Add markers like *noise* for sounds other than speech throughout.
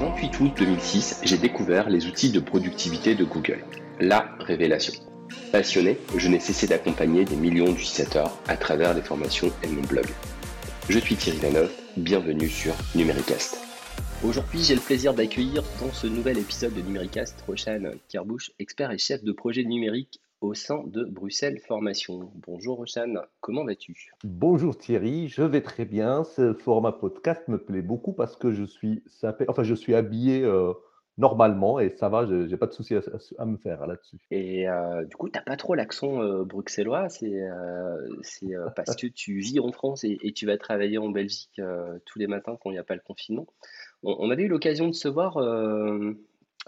28 août 2006, j'ai découvert les outils de productivité de Google. La révélation. Passionné, je n'ai cessé d'accompagner des millions d'utilisateurs à travers les formations et mon blog. Je suis Thierry Lanoff, bienvenue sur Numéricast. Aujourd'hui, j'ai le plaisir d'accueillir dans ce nouvel épisode de Numéricast Rochane Kerbouche, expert et chef de projet numérique au sein de Bruxelles Formation. Bonjour Rochane, comment vas-tu? Bonjour Thierry, je vais très bien. Ce format podcast me plaît beaucoup parce que je suis, enfin, je suis habillé euh, normalement et ça va, je n'ai pas de souci à, me faire là-dessus. Et euh, du coup, tu n'as pas trop l'accent euh, bruxellois, c'est parce que tu vis en France et, tu vas travailler en Belgique tous les matins quand il n'y a pas le confinement. On, on avait eu l'occasion de se voir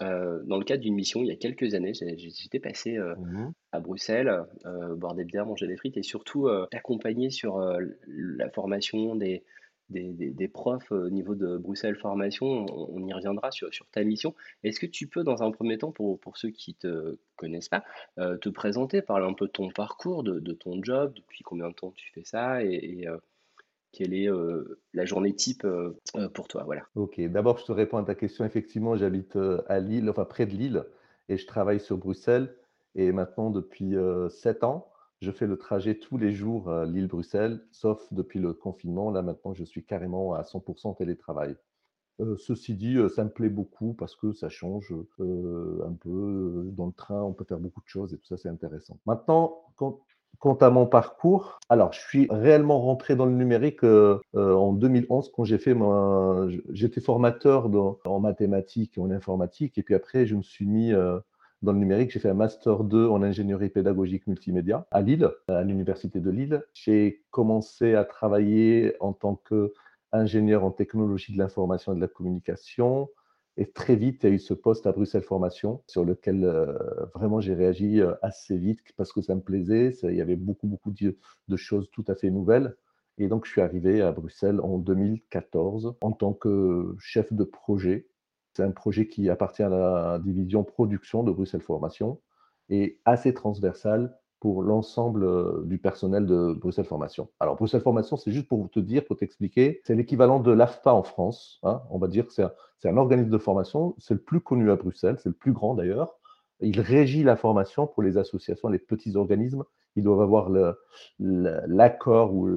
euh, dans le cadre d'une mission il y a quelques années, j'étais passé euh, mmh à Bruxelles, euh, boire des bières, manger des frites et surtout accompagner sur la formation des, des, profs au niveau de Bruxelles Formation. On, y reviendra sur, sur ta mission. Est-ce que tu peux, dans un premier temps, pour, pour ceux qui ne te connaissent pas, te présenter, parler un peu de ton parcours, de, de, ton job, depuis combien de temps tu fais ça et, quelle est euh, la journée type euh, euh, pour toi voilà. Ok, d'abord je te réponds à ta question. Effectivement, j'habite à Lille, enfin près de Lille, et je travaille sur Bruxelles. Et maintenant, depuis sept ans, je fais le trajet tous les jours Lille-Bruxelles, sauf depuis le confinement. Là maintenant, je suis carrément à 100% télétravail. ceci dit, ça me plaît beaucoup parce que ça change un peu. Dans le train, on peut faire beaucoup de choses et tout ça, c'est intéressant. Maintenant, quand, Quant à mon parcours, alors je suis réellement rentré dans le numérique euh, euh, en 2011 quand j'ai fait mon, j'étais formateur en mathématiques et en informatique et puis après je me suis mis euh, dans le numérique. J'ai fait un master 2 en ingénierie pédagogique multimédia à Lille, à l'université de Lille. J'ai commencé à travailler en tant qu'ingénieur en technologie de l'information et de la communication. Et très vite, il y a eu ce poste à Bruxelles Formation sur lequel euh, vraiment j'ai réagi euh, assez vite parce que ça me plaisait. il y avait beaucoup, beaucoup de, de, choses tout à fait nouvelles. Et donc, je suis arrivé à Bruxelles en 2014 en tant que chef de projet. C'est un projet qui appartient à la division production de Bruxelles Formation et assez transversal pour l'ensemble euh, du personnel de Bruxelles Formation. Alors, Bruxelles Formation, c'est juste pour te dire, pour t'expliquer, c'est l'équivalent de l'AFPA en France. Hein. On va dire que c'est un, organisme de formation, c'est le plus connu à Bruxelles, c'est le plus grand d'ailleurs. Il régit la formation pour les associations, les petits organismes. Ils doivent avoir l'accord ou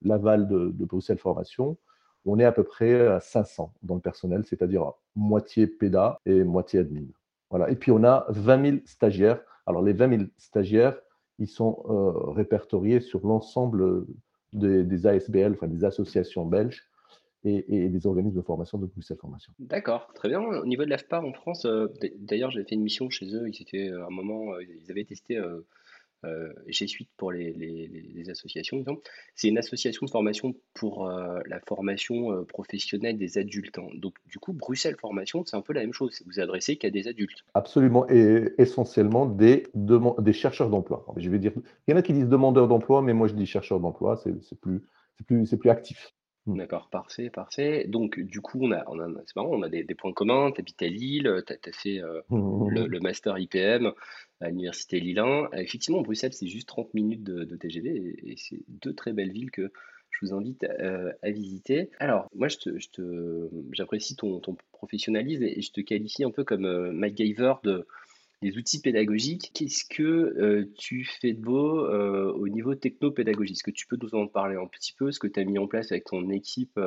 l'aval de, Bruxelles Formation. On est à peu près à 500 dans le personnel, c'est-à-dire moitié PEDA et moitié admin. Voilà. Et puis on a 20 000 stagiaires alors, les 20 000 stagiaires, ils sont euh, répertoriés sur l'ensemble des, ASBL, enfin des associations belges et, des organismes de formation de Bruxelles Formation. D'accord, très bien. Au niveau de l'AFPA en France, euh, d'ailleurs, j'avais fait une mission chez eux. Ils étaient à un moment, euh, ils avaient testé euh, G Suite pour les, associations, c'est une association de formation pour euh, la formation euh, professionnelle des adultes. Hein. Donc, du coup, Bruxelles Formation, c'est un peu la même chose. Vous adressez qu'à des adultes. Absolument, et essentiellement des, chercheurs d'emploi. Je dire, il y en a qui disent demandeurs d'emploi, mais moi je dis chercheurs d'emploi, c'est plus actif. Hmm. D'accord, parfait, parfait. Donc, du coup, on a, on a, c'est marrant, on a des, points communs. Tu habites à Lille, tu as, fait le, master IPM à l'Université Lille 1. Effectivement, Bruxelles, c'est juste 30 minutes de, TGV et, c'est deux très belles villes que je vous invite euh, à, visiter. Alors, moi, je te, j'apprécie ton, ton, professionnalisme et je te qualifie un peu comme euh, MacGyver de, des outils pédagogiques. Qu'est-ce que euh, tu fais de beau au niveau techno-pédagogique? Est-ce que tu peux nous en parler un petit peu Ce que tu as mis en place avec ton équipe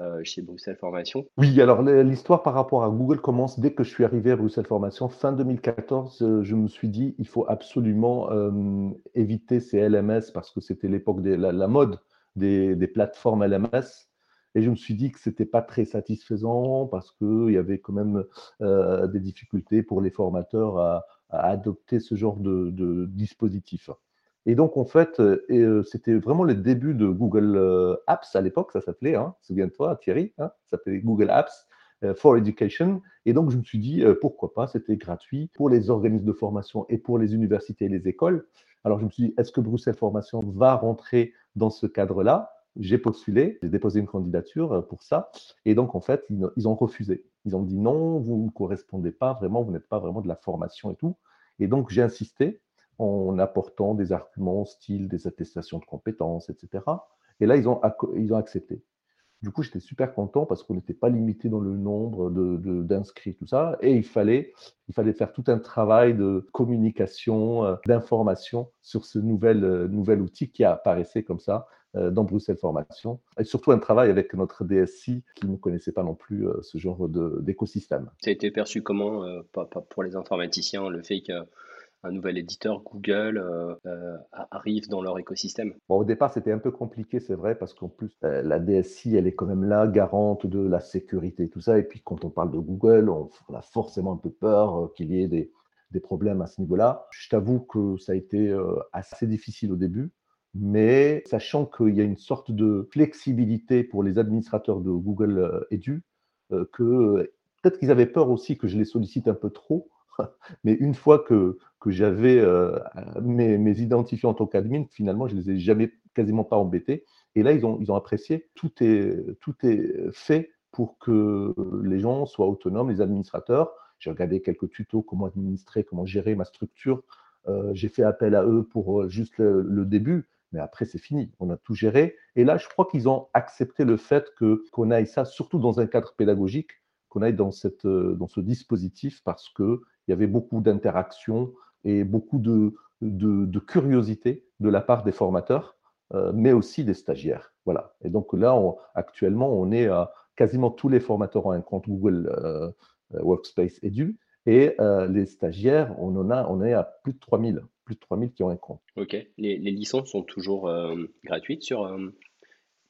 euh, chez Bruxelles Formation? Oui, alors l'histoire par rapport à Google commence dès que je suis arrivé à Bruxelles Formation. Fin 2014, euh, je me suis dit, il faut absolument euh, éviter ces LMS parce que c'était l'époque de la, mode des, plateformes LMS. Et je me suis dit que ce n'était pas très satisfaisant parce qu'il y avait quand même des difficultés pour les formateurs à, adopter ce genre de, dispositif. Et donc, en fait, euh, euh, c'était vraiment le début de Google euh, Apps à l'époque, ça s'appelait, hein, souviens-toi, Thierry, hein, ça s'appelait Google Apps for Education. Et donc, je me suis dit, pourquoi pas, c'était gratuit pour les organismes de formation et pour les universités et les écoles. Alors, je me suis dit, est-ce que Bruxelles Formation va rentrer dans ce cadre-là? J'ai postulé, j'ai déposé une candidature pour ça. Et donc, en fait, ils, ont refusé. Ils ont dit, non, vous ne correspondez pas vraiment, vous n'êtes pas vraiment de la formation et tout. Et donc, j'ai insisté en apportant des arguments style des attestations de compétences, etc. Et là, ils ont, ils ont accepté. Du coup, j'étais super content parce qu'on n'était pas limité dans le nombre de, d'inscrits, tout ça. Et il fallait, il fallait faire tout un travail de communication, euh, d'information sur ce nouvel, euh, nouvel outil qui apparaissait comme ça euh, dans Bruxelles Formation. Et surtout un travail avec notre DSI qui ne connaissait pas non plus ce genre d'écosystème. Ça a été perçu comment, pour les informaticiens, le fait que un nouvel éditeur, Google, euh, euh, arrive dans leur écosystème? Bon, Au départ, c'était un peu compliqué, c'est vrai, parce qu'en plus, euh, la DSI, elle est quand même là, garante de la sécurité et tout ça. Et puis, quand on parle de Google, on, a forcément un peu peur qu'il y ait des, des, problèmes à ce niveau-là. Je t'avoue que ça a été assez difficile au début. Mais sachant qu'il y a une sorte de flexibilité pour les administrateurs de Google Edu, que peut-être qu'ils avaient peur aussi que je les sollicite un peu trop, *laughs* mais une fois que, que j'avais euh, mes, identifiés en tant qu'admin, finalement, je ne les ai jamais quasiment pas embêtés. Et là, ils ont, ils ont apprécié. Tout est, tout est fait pour que les gens soient autonomes, les administrateurs. J'ai regardé quelques tutos, comment administrer, comment gérer ma structure. Euh, j'ai fait appel à eux pour euh, juste le, début, mais après, c'est fini. On a tout géré. Et là, je crois qu'ils ont accepté le fait qu'on aille ça, surtout dans un cadre pédagogique, qu'on aille dans, dans ce dispositif parce que il y avait beaucoup d'interactions et beaucoup de, curiosité de la part des formateurs, euh, mais aussi des stagiaires. Voilà. Et donc là, actuellement, on est à quasiment tous les formateurs ont un compte Google euh, Workspace Edu. Et euh, les stagiaires, on en a, on est à plus de 3000, plus de 3000 qui ont un compte. Ok. Les, les licences sont toujours gratuites sur,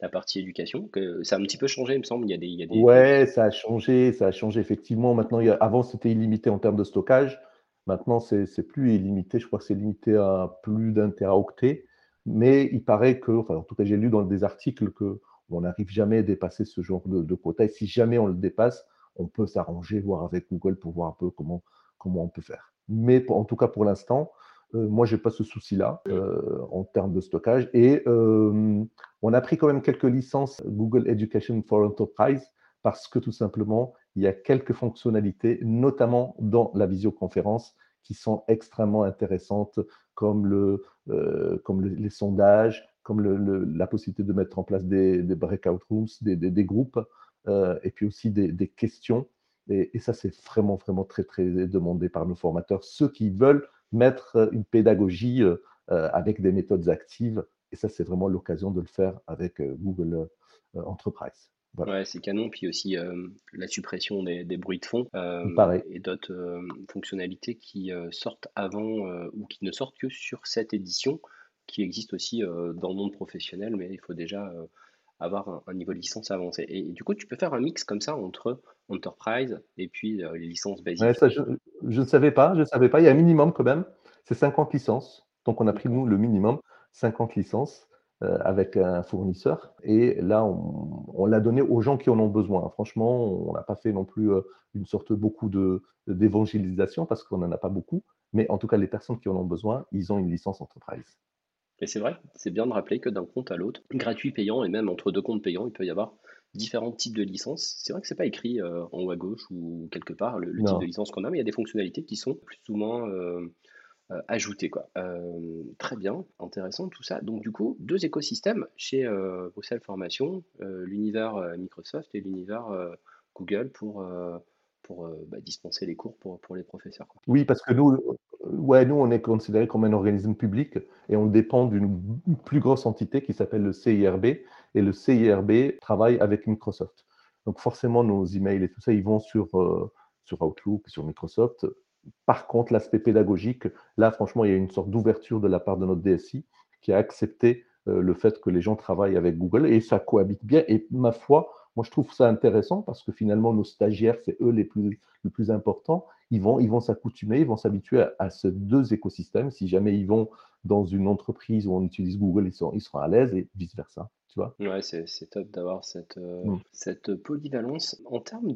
la partie éducation que Ça a un petit peu changé, il me semble. Il y a des, il y a des... Ouais, ça a changé, ça a changé effectivement. Maintenant, il y a... avant, c'était illimité en termes de stockage. Maintenant, c'est plus illimité. Je crois que c'est limité à plus d'un teraoctet. Mais il paraît que, enfin, en tout cas, j'ai lu dans des articles que on n'arrive jamais à dépasser ce genre de, de, quota. Et si jamais on le dépasse, on peut s'arranger, voir avec Google pour voir un peu comment, comment on peut faire. Mais en tout cas, pour l'instant, euh, moi, je n'ai pas ce souci-là euh, en termes de stockage. Et euh, on a pris quand même quelques licences Google Education for Enterprise parce que tout simplement, il y a quelques fonctionnalités, notamment dans la visioconférence, qui sont extrêmement intéressantes, comme, le, comme les sondages, comme la possibilité de mettre en place des, des breakout rooms, des, des, groupes, et puis aussi des, questions. Et, et ça, c'est vraiment, vraiment très, très demandé par nos formateurs. Ceux qui veulent mettre euh, une pédagogie euh, euh, avec des méthodes actives. Et ça, c'est vraiment l'occasion de le faire avec Google Enterprise. Ouais, c'est canon. Puis aussi la suppression des, bruits de fond et d'autres fonctionnalités qui sortent avant ou qui ne sortent que sur cette édition, qui existe aussi dans le monde professionnel, mais il faut déjà avoir un, niveau de licence avancé. Et, du coup, tu peux faire un mix comme ça entre Enterprise et puis euh, les licences basiques. je ne savais pas, je savais pas. Il y a un minimum quand même. C'est 50 licences. Donc, on a pris, nous, le minimum, 50 licences euh, avec un fournisseur. Et là, on, l'a donné aux gens qui en ont besoin. Franchement, on n'a pas fait non plus euh, une sorte beaucoup de, d'évangélisation parce qu'on n'en a pas beaucoup. Mais en tout cas, les personnes qui en ont besoin, ils ont une licence Enterprise. Et c'est vrai, c'est bien de rappeler que d'un compte à l'autre, gratuit, payant, et même entre deux comptes payants, il peut y avoir différents types de licences. C'est vrai que c'est pas écrit euh, en haut à gauche ou quelque part le, type de licence qu'on a, mais il y a des fonctionnalités qui sont plus ou moins euh, euh, ajoutées. Quoi. très bien, intéressant tout ça. Donc du coup, deux écosystèmes chez Bruxelles Formation, l'univers Microsoft et l'univers Google pour pour bah, dispenser les cours pour, les professeurs. Oui, parce que nous, ouais, nous, on est considéré comme un organisme public et on dépend d'une plus grosse entité qui s'appelle le CIRB. Et le CIRB travaille avec Microsoft. Donc forcément, nos emails et tout ça, ils vont sur, euh, sur Outlook, sur Microsoft. Par contre, l'aspect pédagogique, là, franchement, il y a une sorte d'ouverture de la part de notre DSI qui a accepté euh, le fait que les gens travaillent avec Google et ça cohabite bien. Et ma foi, moi, je trouve ça intéressant parce que finalement, nos stagiaires, c'est eux les plus, les plus importants. Ils vont, ils vont s'accoutumer, ils vont s'habituer à, ces deux écosystèmes. Si jamais ils vont dans une entreprise où on utilise Google, ils, sont, ils seront à l'aise et vice-versa. Tu vois ouais, c'est, top d'avoir cette, euh, mm. cette polyvalence. En termes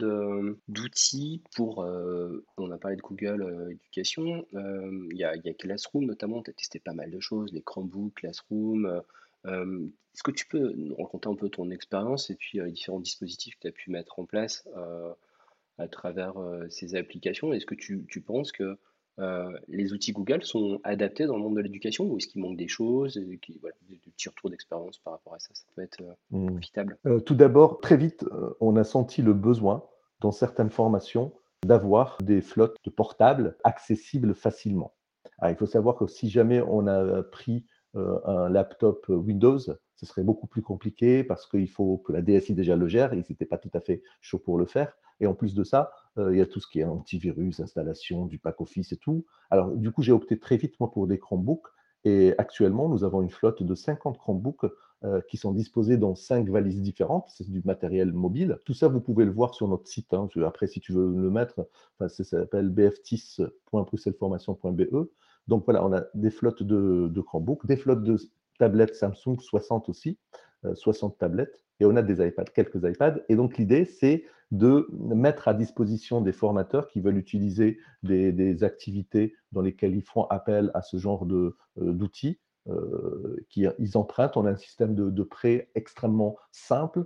d'outils pour, euh, on a parlé de Google euh, Éducation, il y, a, y a Classroom notamment, tu as testé pas mal de choses, les Chromebooks, Classroom, euh, est-ce que tu peux nous raconter un peu ton expérience et puis euh, les différents dispositifs que tu as pu mettre en place euh, à travers ces applications? Est-ce que tu, tu penses que les outils Google sont adaptés dans le monde de l'éducation ou est-ce qu'il manque des choses, et qui, voilà, des, petits retours d'expérience par rapport à ça, ça peut être mmh. profitable. tout d'abord, très vite, on a senti le besoin dans certaines formations d'avoir des flottes de portables accessibles facilement. il faut savoir que si jamais on a pris un laptop Windows, ce serait beaucoup plus compliqué parce qu'il faut que la DSI déjà le gère, ils n'étaient pas tout à fait chauds pour le faire. Et en plus de ça, il y a tout ce qui est antivirus, installation du pack Office et tout. Alors, du coup, j'ai opté très vite, moi, pour des Chromebooks. Et actuellement, nous avons une flotte de 50 Chromebooks qui sont disposés dans cinq valises différentes. C'est du matériel mobile. Tout ça, vous pouvez le voir sur notre site. Hein. Après, si tu veux le mettre, ça s'appelle bftis.bruxellesformation.be. Donc voilà, on a des flottes de, de Chromebooks, des flottes de tablettes Samsung, 60 aussi, 60 euh, tablettes, et on a des iPads, quelques iPads. Et donc l'idée, c'est de mettre à disposition des formateurs qui veulent utiliser des, activités dans lesquelles ils font appel à ce genre euh, d'outils. Euh, qui ils empruntent. On a un système de, prêt extrêmement simple.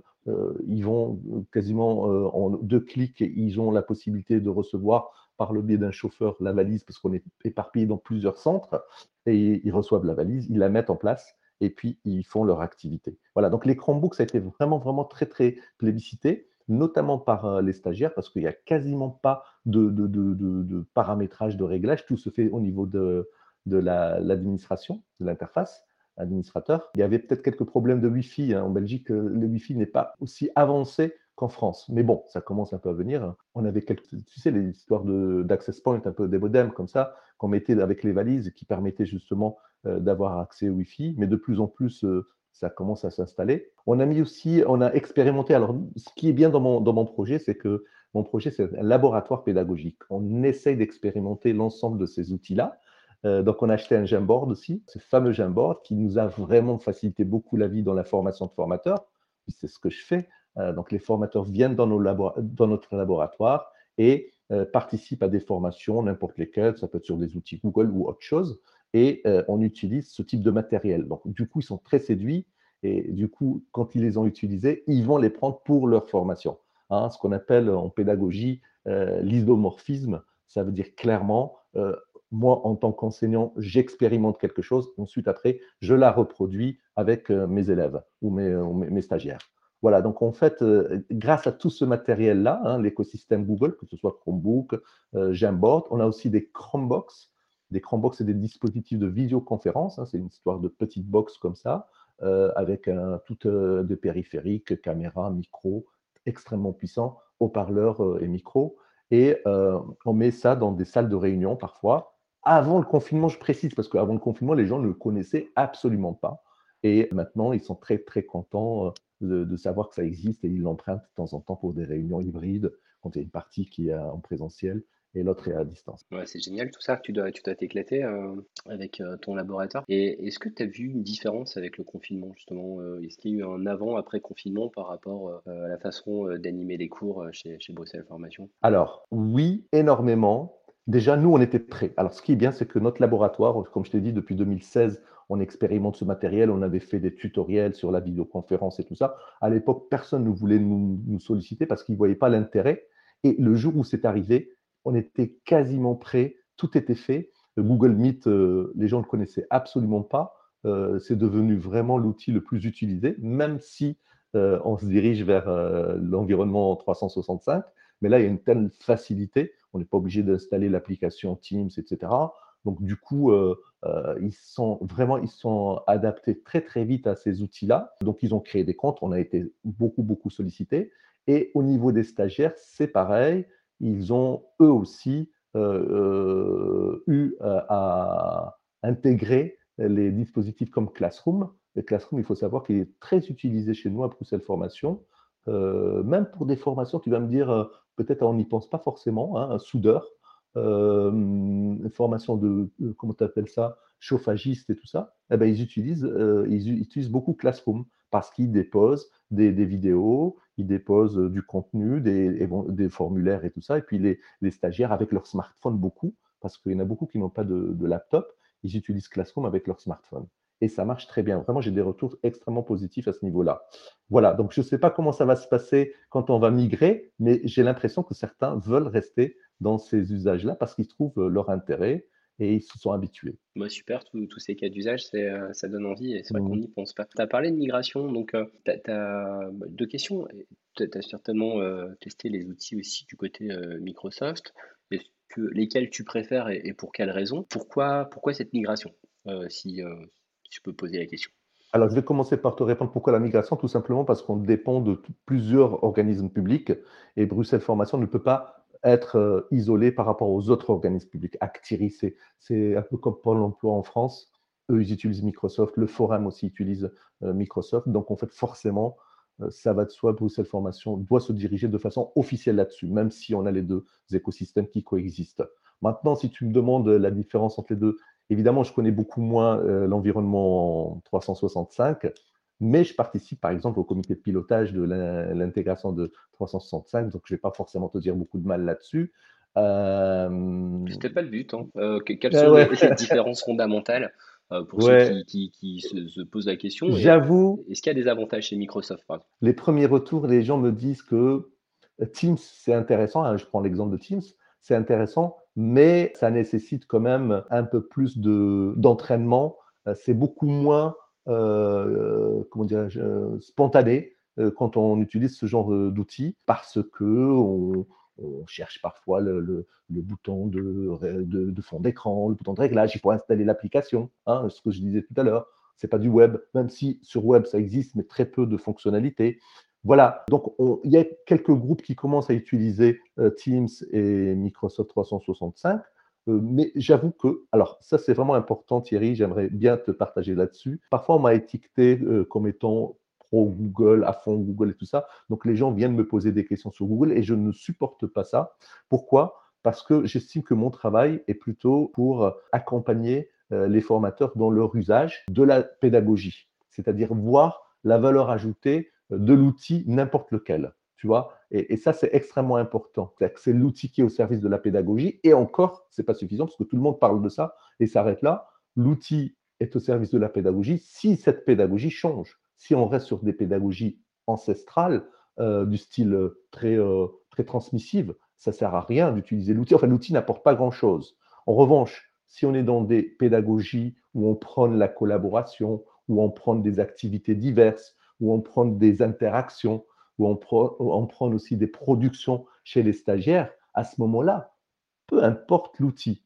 ils vont quasiment en deux clics, ils ont la possibilité de recevoir par le biais d'un chauffeur la valise parce qu'on est éparpillé dans plusieurs centres et ils reçoivent la valise, ils la mettent en place et puis ils font leur activité. Voilà, donc les Chromebooks, ça a été vraiment, vraiment très, très plébiscité, notamment par euh, les stagiaires, parce qu'il n'y a quasiment pas de, de, paramétrage, de réglage, tout se fait au niveau de, l'administration, de l'interface administrateur. Il y avait peut-être quelques problèmes de Wi-Fi. Hein. En Belgique, euh, le Wi-Fi n'est pas aussi avancé qu'en France. Mais bon, ça commence un peu à venir. On avait quelques, tu sais, les histoires d'access point, un peu des modems comme ça, qu'on mettait avec les valises qui permettaient justement euh, d'avoir accès au Wi-Fi. Mais de plus en plus, euh, ça commence à s'installer. On a mis aussi, on a expérimenté. Alors, ce qui est bien dans mon, dans mon projet, c'est que mon projet, c'est un laboratoire pédagogique. On essaye d'expérimenter l'ensemble de ces outils-là. Euh, donc, on a acheté un Jamboard aussi, ce fameux Jamboard qui nous a vraiment facilité beaucoup la vie dans la formation de formateurs. C'est ce que je fais. Euh, donc, les formateurs viennent dans, notre laboratoire et euh, participent à des formations, n'importe lesquelles, ça peut être sur des outils Google ou autre chose, et euh, on utilise ce type de matériel. Donc, du coup, ils sont très séduits, et du coup, quand ils les ont utilisés, ils vont les prendre pour leur formation. Hein, ce qu'on appelle en pédagogie l'isomorphisme, ça veut dire clairement, moi, en tant qu'enseignant, j'expérimente quelque chose, ensuite, après, je la reproduis avec mes élèves ou mes stagiaires. Voilà, donc en fait, euh, grâce à tout ce matériel-là, hein, l'écosystème Google, que ce soit Chromebook, euh, Jamboard, on a aussi des Chromebox. Des Chromebox, c'est des dispositifs de visioconférence, hein, c'est une histoire de petite box comme ça, euh, avec un, tout de périphériques, caméra, micro, extrêmement puissant, haut-parleurs et micro. Et on met ça dans des salles de réunion parfois. Avant le confinement, je précise, parce qu'avant le confinement, les gens ne le connaissaient absolument pas. Et maintenant, ils sont très, très contents de, savoir que ça existe et ils l'empruntent de temps en temps pour des réunions hybrides, quand il y a une partie qui est en présentiel et l'autre est à distance. Ouais, c'est génial tout ça, tu dois tu dois t'éclater euh, avec euh, ton laboratoire. Et est-ce que tu as vu une différence avec le confinement justement euh, Est-ce qu'il y a eu un avant-après confinement par rapport à la façon d'animer les cours chez, chez Bruxelles Formation? Alors oui, énormément. Déjà, nous, on était prêts. Alors, ce qui est bien, c'est que notre laboratoire, comme je t'ai dit, depuis 2016, on expérimente ce matériel, on avait fait des tutoriels sur la vidéoconférence et tout ça. À l'époque, personne ne voulait nous, solliciter parce qu'ils ne voyaient pas l'intérêt. Et le jour où c'est arrivé, on était quasiment prêt, tout était fait. Google Meet, euh, les gens ne le connaissaient absolument pas. Euh, c'est devenu vraiment l'outil le plus utilisé, même si euh, on se dirige vers l'environnement 365. Mais là, il y a une telle facilité, on n'est pas obligé d'installer l'application Teams, etc. Donc, du coup, euh, euh, ils sont vraiment ils sont adaptés très, très vite à ces outils-là. Donc, ils ont créé des comptes. On a été beaucoup, beaucoup sollicités. Et au niveau des stagiaires, c'est pareil. Ils ont eux aussi euh, eu à intégrer les dispositifs comme Classroom. Et Classroom, il faut savoir qu'il est très utilisé chez nous à Bruxelles Formation. même pour des formations, tu vas me dire, peut-être on n'y pense pas forcément, hein, un soudeur, euh, formation de, comment tu ça, chauffagiste et tout ça, eh ben, ils, utilisent, euh, utilisent beaucoup Classroom parce qu'ils déposent des, vidéos, ils déposent du contenu, des, formulaires et tout ça. Et puis les, les stagiaires avec leur smartphone beaucoup, parce qu'il y en a beaucoup qui n'ont pas de, de, laptop, ils utilisent Classroom avec leur smartphone. Et ça marche très bien. Vraiment, j'ai des retours extrêmement positifs à ce niveau-là. Voilà, donc je ne sais pas comment ça va se passer quand on va migrer, mais j'ai l'impression que certains veulent rester dans ces usages-là parce qu'ils trouvent leur intérêt et ils se sont habitués. Moi, super, tous ces cas d'usage, euh, ça donne envie et c'est vrai qu'on Mmh. n'y pense pas. Tu as parlé de migration, donc tu as, deux questions. Tu as, certainement euh, testé les outils aussi du côté euh, Microsoft. Que, lesquels tu préfères et, et pour quelles raisons pourquoi, pourquoi cette migration? Si, je peux poser la question. Alors, je vais commencer par te répondre pourquoi la migration, tout simplement parce qu'on dépend de plusieurs organismes publics et Bruxelles Formation ne peut pas être euh, isolé par rapport aux autres organismes publics. Actiri, c'est un peu comme Pôle emploi en France. Eux, ils utilisent Microsoft. Le Forum aussi utilise euh, Microsoft. Donc, en fait, forcément, euh, ça va de soi, Bruxelles Formation doit se diriger de façon officielle là-dessus, même si on a les deux écosystèmes qui coexistent. Maintenant, si tu me demandes la différence entre les deux, évidemment, je connais beaucoup moins l'environnement 365 mais je participe par exemple au comité de pilotage de l'intégration de 365, donc je ne vais pas forcément te dire beaucoup de mal là-dessus. Euh... C'était pas le but. Hein. Euh, quelles sont les, différences fondamentales euh, pour ceux qui, qui, se, posent la question J'avoue. Est-ce qu'il y a des avantages chez Microsoft Les premiers retours, les gens me disent que Teams, c'est intéressant. Hein, je prends l'exemple de Teams, c'est intéressant, mais ça nécessite quand même un peu plus d'entraînement. c'est beaucoup moins euh, euh, spontané euh, quand on utilise ce genre d'outils parce que on, cherche parfois le, bouton de, de, fond d'écran, le bouton de réglage, il faut installer l'application, hein, ce que je disais tout à l'heure. C'est pas du web, même si sur web ça existe, mais très peu de fonctionnalités. Voilà, donc il y a quelques groupes qui commencent à utiliser Teams et Microsoft 365. Euh, mais j'avoue que, alors ça c'est vraiment important Thierry, j'aimerais bien te partager là-dessus. Parfois on m'a étiqueté euh, comme étant pro Google, à fond Google et tout ça. Donc les gens viennent me poser des questions sur Google et je ne supporte pas ça. Pourquoi? Parce que j'estime que mon travail est plutôt pour accompagner euh, les formateurs dans leur usage de la pédagogie, c'est-à-dire voir la valeur ajoutée de l'outil n'importe lequel tu vois. Et, ça, c'est extrêmement important. C'est l'outil qui est au service de la pédagogie. Et encore, c'est pas suffisant parce que tout le monde parle de ça et s'arrête là. L'outil est au service de la pédagogie si cette pédagogie change. Si on reste sur des pédagogies ancestrales, euh, du style euh, très, euh, très transmissive, ça sert à rien d'utiliser l'outil. Enfin, l'outil n'apporte pas grand-chose. En revanche, si on est dans des pédagogies où on prône la collaboration, où on prend des activités diverses, où on prend des interactions, où on, prend aussi des productions chez les stagiaires, à ce moment-là, peu importe l'outil,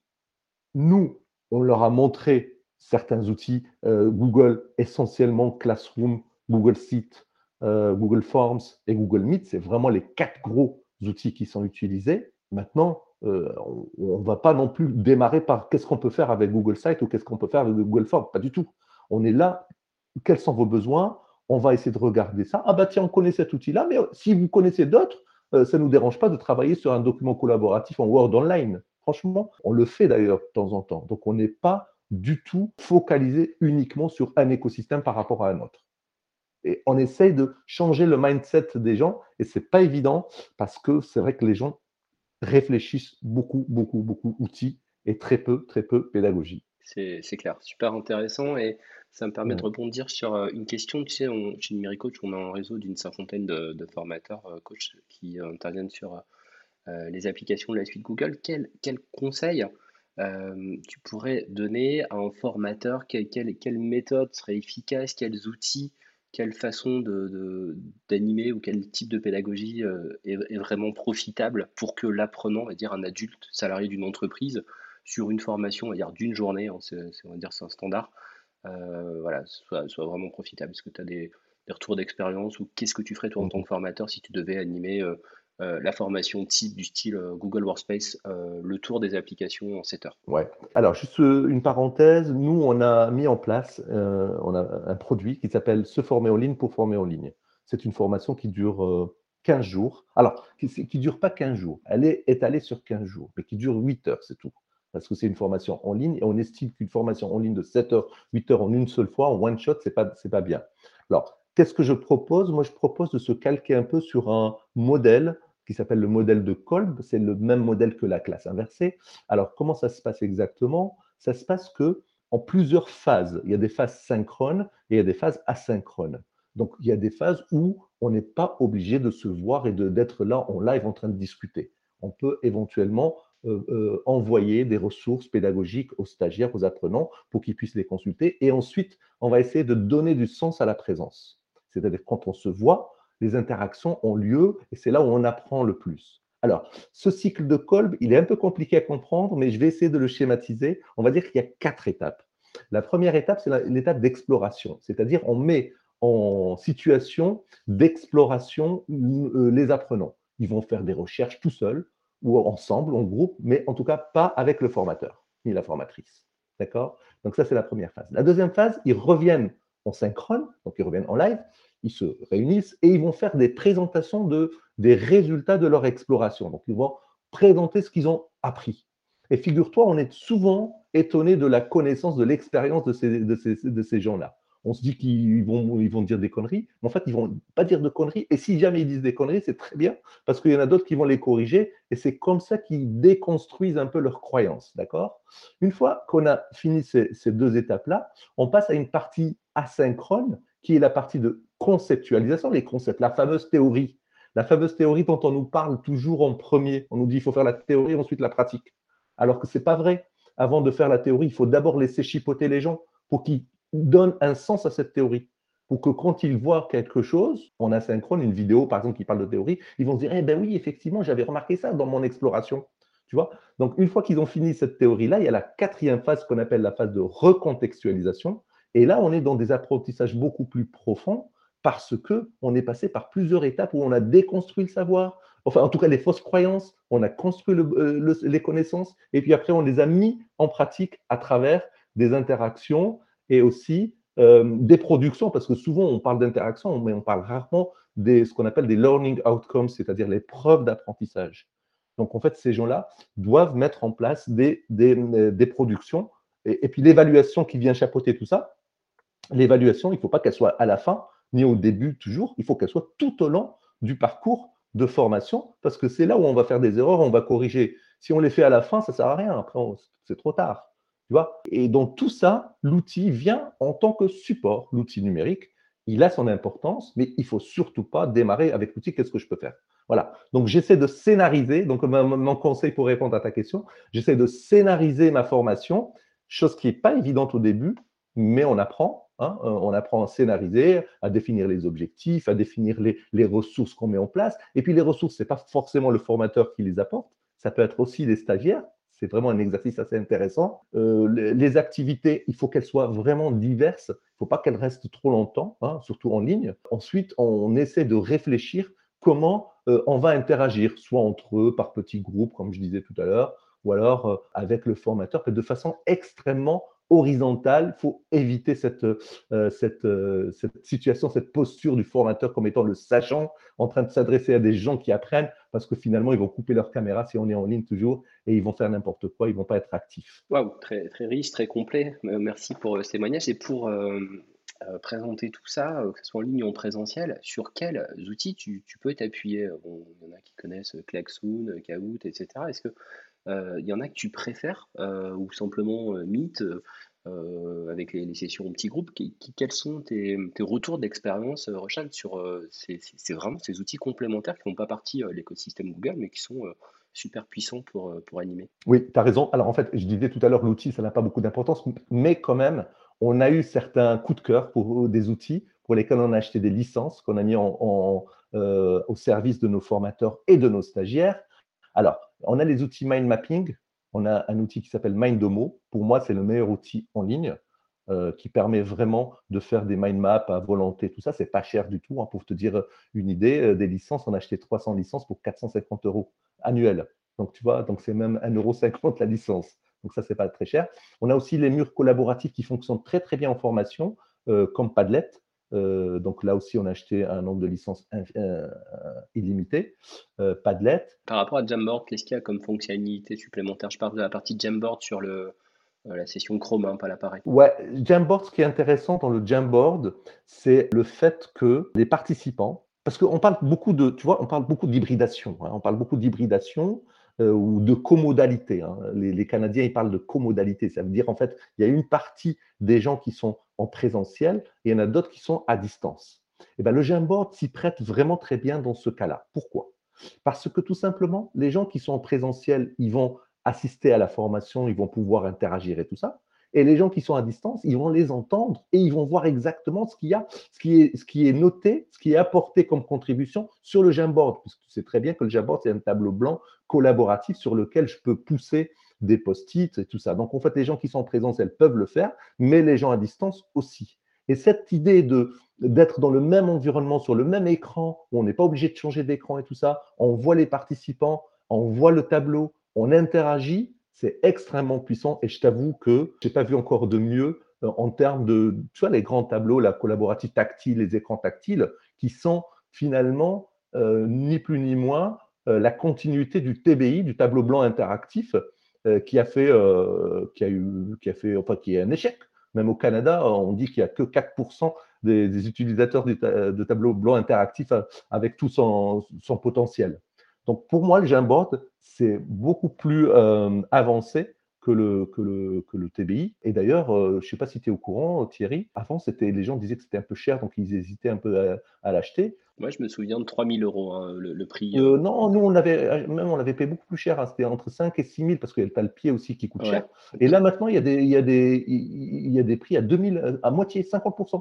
nous, on leur a montré certains outils, euh, Google essentiellement Classroom, Google Sheet, euh, Google Forms et Google Meet, c'est vraiment les quatre gros outils qui sont utilisés. Maintenant, euh, on ne va pas non plus démarrer par qu'est-ce qu'on peut faire avec Google Site ou qu'est-ce qu'on peut faire avec Google Forms, pas du tout. On est là, quels sont vos besoins? On va essayer de regarder ça. Ah bah tiens, on connaît cet outil-là, mais si vous connaissez d'autres, euh, ça ne nous dérange pas de travailler sur un document collaboratif en Word Online. Franchement, on le fait d'ailleurs de temps en temps. Donc on n'est pas du tout focalisé uniquement sur un écosystème par rapport à un autre. Et on essaye de changer le mindset des gens, et ce n'est pas évident parce que c'est vrai que les gens réfléchissent beaucoup, beaucoup, beaucoup outils et très peu, très peu pédagogie. C'est clair, super intéressant. Et ça me permet de rebondir sur euh, une question. Tu sais, chez Numéricoach, on a un réseau d'une cinquantaine de, formateurs euh, coach qui euh, interviennent sur les applications de la suite Google. Quel, quel conseil tu pourrais donner à un formateur? Quelle, quelle, méthode serait efficace? Quels outils? Quelle façon d'animer ou quel type de pédagogie est, vraiment profitable pour que l'apprenant, on va dire un adulte salarié d'une entreprise, sur une formation, on va dire d'une journée, hein, on va dire c'est un standard, euh, voilà, soit, soit, vraiment profitable. Est-ce que tu as des, retours d'expérience ou qu'est-ce que tu ferais toi en tant que formateur si tu devais animer euh, euh, la formation type du style Google Workspace, le tour des applications en 7 heures? Ouais. Alors, juste une parenthèse, nous, on a mis en place on a un produit qui s'appelle Se former en ligne pour former en ligne. C'est une formation qui dure 15 jours. Alors, qui ne dure pas 15 jours, elle est étalée sur 15 jours, mais qui dure 8 heures, c'est tout parce que c'est une formation en ligne et on estime qu'une formation en ligne de 7 heures, 8 heures en une seule fois, en one shot, ce n'est pas, pas bien. Alors, qu'est-ce que je propose? Moi, je propose de se calquer un peu sur un modèle qui s'appelle le modèle de Kolb. C'est le même modèle que la classe inversée. Alors, comment ça se passe exactement? Ça se passe que en plusieurs phases. Il y a des phases synchrones et il y a des phases asynchrones. Donc, il y a des phases où on n'est pas obligé de se voir et d'être là en live en train de discuter on peut éventuellement envoyer des ressources pédagogiques aux stagiaires, aux apprenants, pour qu'ils puissent les consulter. Et ensuite, on va essayer de donner du sens à la présence. C'est-à-dire quand on se voit, les interactions ont lieu et c'est là où on apprend le plus. Alors, ce cycle de Kolb, il est un peu compliqué à comprendre, mais je vais essayer de le schématiser. On va dire qu'il y a quatre étapes. La première étape, c'est l'étape d'exploration, c'est-à-dire on met en situation d'exploration euh, les apprenants. Ils vont faire des recherches tout seuls ou ensemble, en groupe, mais en tout cas pas avec le formateur ni la formatrice. D'accord? Donc ça, c'est la première phase. La deuxième phase, ils reviennent en synchrone, donc ils reviennent en live, ils se réunissent et ils vont faire des présentations de, des résultats de leur exploration. Donc ils vont présenter ce qu'ils ont appris. Et figure-toi, on est souvent étonné de la connaissance, de l'expérience de ces gens-là on se dit qu'ils vont, ils vont dire des conneries, mais en fait, ils vont pas dire de conneries. Et si jamais ils disent des conneries, c'est très bien, parce qu'il y en a d'autres qui vont les corriger, et c'est comme ça qu'ils déconstruisent un peu leurs croyances, d'accord? Une fois qu'on a fini ces, deux étapes-là, on passe à une partie asynchrone, qui est la partie de conceptualisation, les concepts, la fameuse théorie. La fameuse théorie dont on nous parle toujours en premier. On nous dit qu'il faut faire la théorie, ensuite la pratique. Alors que ce n'est pas vrai. Avant de faire la théorie, il faut d'abord laisser chipoter les gens pour qu'ils donne un sens à cette théorie. Pour que quand ils voient quelque chose, en asynchrone, une vidéo par exemple qui parle de théorie, ils vont se dire Eh ben oui, effectivement, j'avais remarqué ça dans mon exploration. Tu vois? Donc, une fois qu'ils ont fini cette théorie-là, il y a la quatrième phase qu'on appelle la phase de recontextualisation. Et là, on est dans des apprentissages beaucoup plus profonds parce que on est passé par plusieurs étapes où on a déconstruit le savoir, enfin en tout cas les fausses croyances, on a construit euh, les connaissances, et puis après on les a mis en pratique à travers des interactions et aussi euh, des productions, parce que souvent on parle d'interaction, mais on parle rarement de ce qu'on appelle des learning outcomes, c'est-à-dire les preuves d'apprentissage. Donc en fait, ces gens-là doivent mettre en place des, des productions et, puis l'évaluation qui vient chapeauter tout ça. L'évaluation, il ne faut pas qu'elle soit à la fin ni au début toujours, il faut qu'elle soit tout au long du parcours de formation parce que c'est là où on va faire des erreurs, on va corriger. Si on les fait à la fin, ça ne sert à rien. Après, c'est trop tard Et dans tout ça, l'outil vient en tant que support, l'outil numérique. Il a son importance, mais il faut surtout pas démarrer avec l'outil. Qu'est-ce que je peux faire? Voilà. Donc, j'essaie de scénariser. Donc, mon conseil pour répondre à ta question, j'essaie de scénariser ma formation, chose qui n'est pas évidente au début, mais on apprend. Hein, on apprend à scénariser, à définir les objectifs, à définir les, les ressources qu'on met en place. Et puis, les ressources, ce n'est pas forcément le formateur qui les apporte. Ça peut être aussi les stagiaires c'est vraiment un exercice assez intéressant. Euh, les, activités, il faut qu'elles soient vraiment diverses. Il ne faut pas qu'elles restent trop longtemps, hein, surtout en ligne. Ensuite, on essaie de réfléchir comment euh, on va interagir, soit entre eux, par petits groupes, comme je disais tout à l'heure, ou alors euh, avec le formateur, de façon extrêmement horizontale. Il faut éviter cette, cette, cette, situation, cette posture du formateur comme étant le sachant, en train de s'adresser à des gens qui apprennent, parce que finalement, ils vont couper leur caméra si on est en ligne toujours, et ils vont faire n'importe quoi, ils ne vont pas être actifs. Waouh, très, très riche, très complet. Merci pour euh, ces témoignages. Et pour euh, euh, présenter tout ça, que ce soit en ligne ou en présentiel, sur quels outils tu, peux t'appuyer? Il y en a qui connaissent Klaxoon, Kahoot, etc. Est-ce que il y en a que tu préfères ou simplement Meet avec les, sessions en petits groupes? Quels sont tes, retours d'expérience, Rochan, sur ces, vraiment ces outils complémentaires qui ne font pas partie de l'écosystème Google, mais qui sont super puissant pour, euh, pour animer? Oui, tu as raison. Alors en fait, je disais tout à l'heure, l'outil, ça n'a pas beaucoup d'importance, mais quand même, on a eu certains coups de cœur pour des outils pour lesquels on a acheté des licences qu'on a mis euh, au service de nos formateurs et de nos stagiaires. Alors, on a les outils mind mapping. On a un outil qui s'appelle Mindomo. Pour moi, c'est le meilleur outil en ligne. Euh, qui permet vraiment de faire des mind maps à volonté, tout ça, c'est pas cher du tout. Hein, pour te dire une idée, des licences, on a acheté 300 licences pour 450 euros annuel. Donc, tu vois, c'est même 1,50€ la licence. Donc, ça, c'est pas très cher. On a aussi les murs collaboratifs qui fonctionnent très, très bien en formation, euh, comme Padlet. Euh, donc, là aussi, on a acheté un nombre de licences euh, illimité. Padlet. Par rapport à Jamboard, qu'est-ce qu'il y a comme fonctionnalité supplémentaire? Je parle de la partie Jamboard sur le, la session Chrome, hein, pas l'appareil. Ouais, Jamboard, ce qui est intéressant dans le Jamboard, c'est le fait que les participants parce qu'on parle beaucoup de, tu vois, on parle beaucoup d'hybridation. Hein. on parle beaucoup d'hybridation euh, ou de comodalité. Hein. Les, Canadiens, ils parlent de comodalité. Ça veut dire, en fait, il y a une partie des gens qui sont en présentiel et il y en a d'autres qui sont à distance. Et eh ben, le Jamboard s'y prête vraiment très bien dans ce cas-là. Pourquoi? Parce que tout simplement, les gens qui sont en présentiel, ils vont assister à la formation, ils vont pouvoir interagir et tout ça. Et les gens qui sont à distance, ils vont les entendre et ils vont voir exactement ce qu'il y a, ce qui, est, ce qui est noté, ce qui est apporté comme contribution sur le Jamboard. Parce que tu sais très bien que le Jamboard, c'est un tableau blanc collaboratif sur lequel je peux pousser des post-it et tout ça. Donc, en fait, les gens qui sont en présence, elles peuvent le faire, mais les gens à distance aussi. Et cette idée de d'être dans le même environnement, sur le même écran, où on n'est pas obligé de changer d'écran et tout ça, on voit les participants, on voit le tableau, on interagit, c'est extrêmement puissant et je t'avoue que je n'ai pas vu encore de mieux euh, en termes de, tu vois, les grands tableaux, la collaborative tactile, les écrans tactiles, qui sont finalement euh, ni plus ni moins euh, la continuité du TBI, du tableau blanc interactif, qui a fait, qui a eu, qui a fait, enfin, qui est un échec. Même au Canada, on dit qu'il n'y a que 4% des, utilisateurs de, tableau blanc interactif avec tout son, potentiel. Donc pour moi, le Jamboard, c'est beaucoup plus euh, avancé que le, que, le, que le TBI. Et d'ailleurs, euh, je ne sais pas si tu es au courant, Thierry, avant, les gens disaient que c'était un peu cher, donc ils hésitaient un peu à, l'acheter. Moi, je me souviens de 3000 euros, hein, le, prix. Euh, non, nous, on avait, même on l'avait payé beaucoup plus cher. Hein. c'était entre 5 et 6 000 parce qu'il y a le pied aussi qui coûte cher. Et là, maintenant, il y, a des, il, y a des, il y a des prix à 2000, à moitié, 50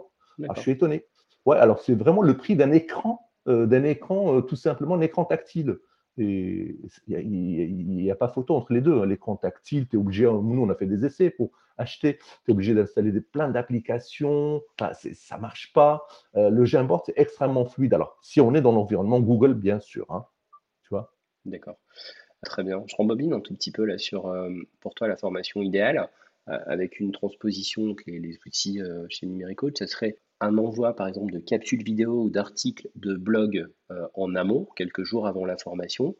ah, Je suis étonné. Ouais, alors c'est vraiment le prix d'un écran, d'un écran, tout simplement, un écran tactile. Et il n'y a, pas photo entre les deux. Hein. L'écran tactile, tu es obligé, nous on a fait des essais pour acheter, tu es obligé d'installer plein d'applications, enfin, ça ne marche pas. Euh, le Jamboard, c'est extrêmement fluide. Alors, si on est dans l'environnement Google, bien sûr. Hein, tu vois D'accord. Très bien. Je rembobine un tout petit peu là sur, euh, pour toi, la formation idéale, euh, avec une transposition les, les outils chez Numérico, ça serait un envoi, par exemple, de capsules vidéo ou d'articles de blog euh, en amont, quelques jours avant la formation.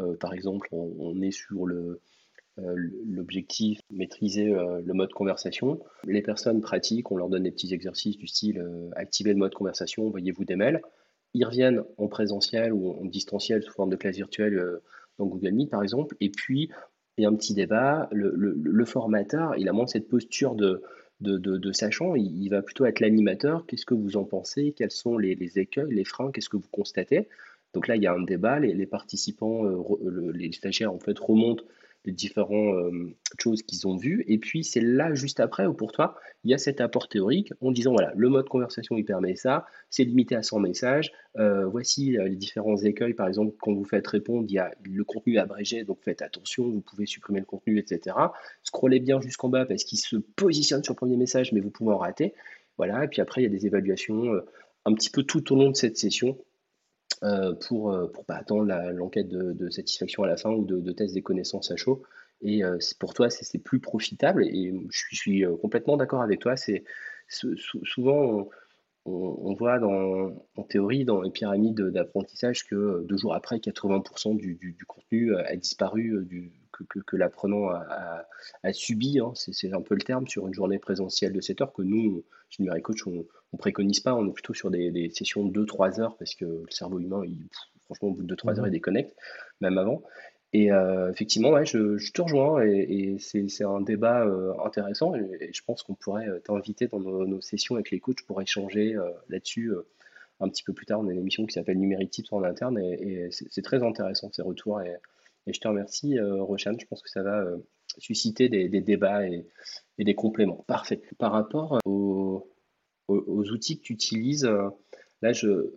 Euh, par exemple, on, est sur euh, l'objectif maîtriser le mode conversation. Les personnes pratiquent, on leur donne des petits exercices du style activer le mode conversation, envoyez-vous des mails. Ils reviennent en présentiel ou en distanciel sous forme de classe virtuelle dans Google Meet par exemple. Et puis, il y a un petit débat. Le formateur, il a moins cette posture de de, sachant, il, va plutôt être l'animateur. Qu'est-ce que vous en pensez? Quels sont les, les écueils, les freins? Qu'est-ce que vous constatez? Donc là, il y a un débat. Les, participants, euh, les stagiaires, en fait, remontent les différentes euh, choses qu'ils ont vues. Et puis, c'est là, juste après, où pour toi, il y a cet apport théorique en disant, voilà, le mode conversation, il permet ça, c'est limité à 100 messages. Euh, voici euh, les différents écueils, par exemple, quand vous faites répondre, il y a le contenu abrégé, donc faites attention, vous pouvez supprimer le contenu, etc. Scrollez bien jusqu'en bas parce qu'il se positionne sur le premier message, mais vous pouvez en rater. Voilà, et puis après, il y a des évaluations un petit peu tout au long de cette session euh, pour euh, pas attendre l'enquête de, satisfaction à la fin ou de, de test des connaissances à chaud. Et euh, pour toi, c'est plus profitable. Et je suis, complètement d'accord avec toi. C'est souvent on, voit dans, en théorie dans les pyramides d'apprentissage que deux jours après, 80% du, contenu a disparu du, que, l'apprenant a, subi, hein. c'est un peu le terme, sur une journée présentielle de 7 heures que nous, chez Numérique Coach, on, ne préconise pas, on est plutôt sur des, sessions de 2-3 heures parce que le cerveau humain, il, franchement, au bout de 2-3 heures, il mmh. déconnecte, même avant. Et euh, effectivement, ouais, je, te rejoins et, c'est un débat euh, intéressant et, je pense qu'on pourrait euh, t'inviter dans nos, sessions avec les coachs pour échanger là-dessus un petit peu plus tard. On a une émission qui s'appelle Numérique Tips en interne et, c'est très intéressant ces retours et, je te remercie Rochan, je pense que ça va susciter des, débats et, des compléments. Parfait. Par rapport aux, outils que tu utilises, là je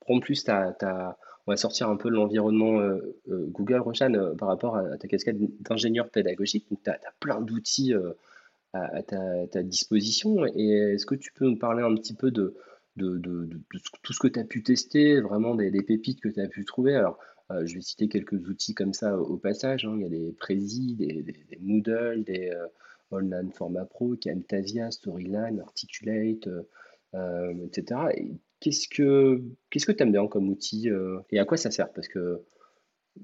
prends plus ta, ta on va sortir un peu de l'environnement euh, euh, Google, Roshan, euh, par rapport à, ta casquette d'ingénieur pédagogique. Donc, tu as, plein d'outils à, ta, disposition. Et est-ce que tu peux nous parler un petit peu de, tout ce que tu as pu tester, vraiment des, pépites que tu as pu trouver? Alors, je vais citer quelques outils comme ça au passage. Hein. Il y a des Prezi, des, des, Moodle, des Online Format Pro, Camtasia, Storyline, Articulate, etc. Qu'est-ce que qu'est-ce que tu aimes bien comme outil euh, et à quoi ça sert? Parce que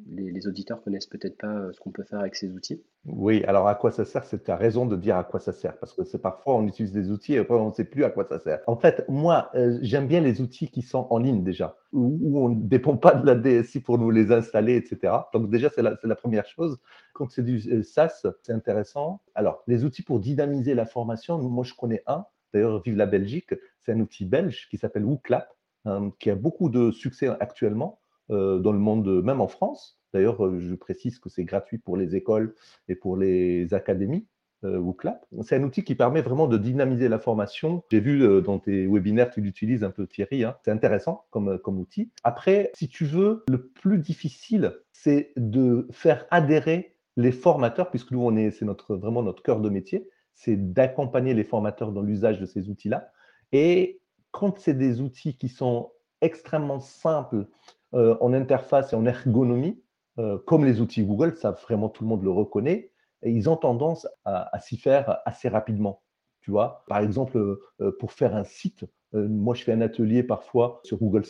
les, les auditeurs connaissent peut-être pas euh, ce qu'on peut faire avec ces outils. Oui, alors à quoi ça sert? C'est ta raison de dire à quoi ça sert, parce que c'est parfois on utilise des outils et après on ne sait plus à quoi ça sert. En fait, moi, euh, j'aime bien les outils qui sont en ligne déjà, où, on ne dépend pas de la DSI pour nous les installer, etc. Donc déjà, c'est la, la, première chose. Quand c'est du SaaS, c'est intéressant. Alors, les outils pour dynamiser la formation, moi je connais un, D'ailleurs, Vive la Belgique, c'est un outil belge qui s'appelle WooClap, euh, qui a beaucoup de succès actuellement. dans le monde, même en France. D'ailleurs, je précise que c'est gratuit pour les écoles et pour les académies. WooClap. C'est un outil qui permet vraiment de dynamiser la formation. J'ai vu dans tes webinaires, tu l'utilises un peu Thierry. Hein. C'est intéressant comme, comme outil. Après, si tu veux, le plus difficile, c'est de faire adhérer les formateurs, puisque nous, c'est notre, vraiment notre cœur de métier, c'est d'accompagner les formateurs dans l'usage de ces outils-là. Et quand c'est des outils qui sont extrêmement simples euh, en interface et en ergonomie, euh, comme les outils Google, ça vraiment tout le monde le reconnaît, et ils ont tendance à, s'y faire assez rapidement. Tu vois, par exemple, euh, pour faire un site, moi je fais un atelier parfois sur Google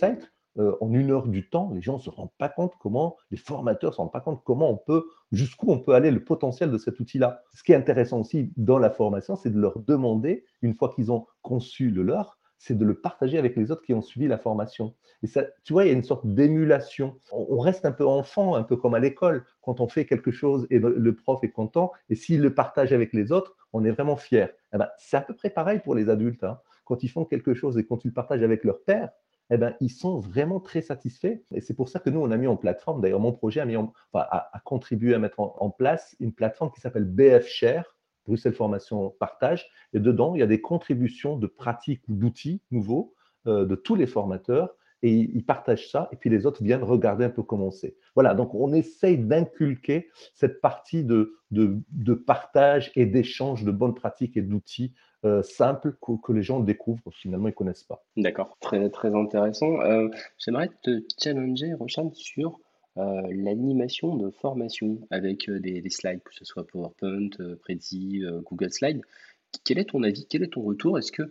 Site. en une heure du temps, les gens ne se rendent pas compte comment, les formateurs ne se rendent pas compte comment on peut, jusqu'où on peut aller, le potentiel de cet outil-là. Ce qui est intéressant aussi dans la formation, c'est de leur demander, une fois qu'ils ont conçu le leur, c'est de le partager avec les autres qui ont suivi la formation. Et ça, tu vois, il y a une sorte d'émulation. On, reste un peu enfant, un peu comme à l'école, quand on fait quelque chose et le, prof est content, et s'il le partage avec les autres, on est vraiment fier. Eh ben, c'est à peu près pareil pour les adultes. Hein. Quand ils font quelque chose et quand ils le partagent avec leur père, eh ben, ils sont vraiment très satisfaits. Et c'est pour ça que nous, on a mis en plateforme, d'ailleurs, mon projet a, contribué à mettre en, place une plateforme qui s'appelle BF Share, Bruxelles Formation Partage. Et dedans, il y a des contributions de pratiques ou d'outils nouveaux euh, de tous les formateurs. Et ils partagent ça, et puis les autres viennent regarder un peu comment c'est. Voilà, donc on essaye d'inculquer cette partie de, de, partage et d'échange de bonnes pratiques et d'outils euh, simples que, les gens découvrent, finalement ils connaissent pas. D'accord, très, très intéressant. Euh, j'aimerais te challenger, Rochan, sur euh, l'animation de formation avec euh, des, slides, que ce soit PowerPoint, Prezi, Google Slides. Quel est ton avis? Quel est ton retour? Est-ce que